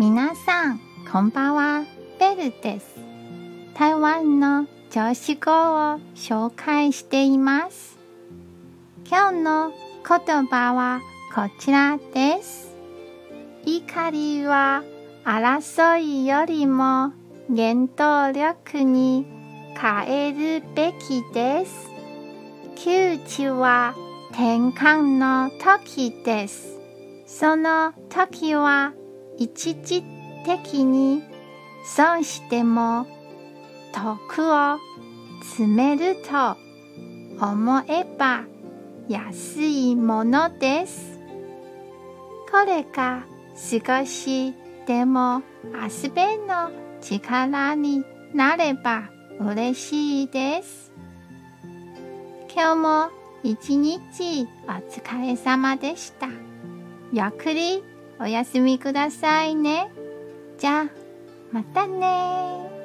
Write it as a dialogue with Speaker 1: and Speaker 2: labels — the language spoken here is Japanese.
Speaker 1: 皆さん、こんばんは。ベルです。台湾の調子語を紹介しています。今日の言葉はこちらです。怒りは争いよりも原動力に変えるべきです。窮地は転換の時です。その時は一時的に損しても徳を詰めると思えば安いものです。これが少しでも遊べの力になれば嬉しいです。今日も一日お疲れ様でした。ゆっくりお休みくださいね。じゃあ、またね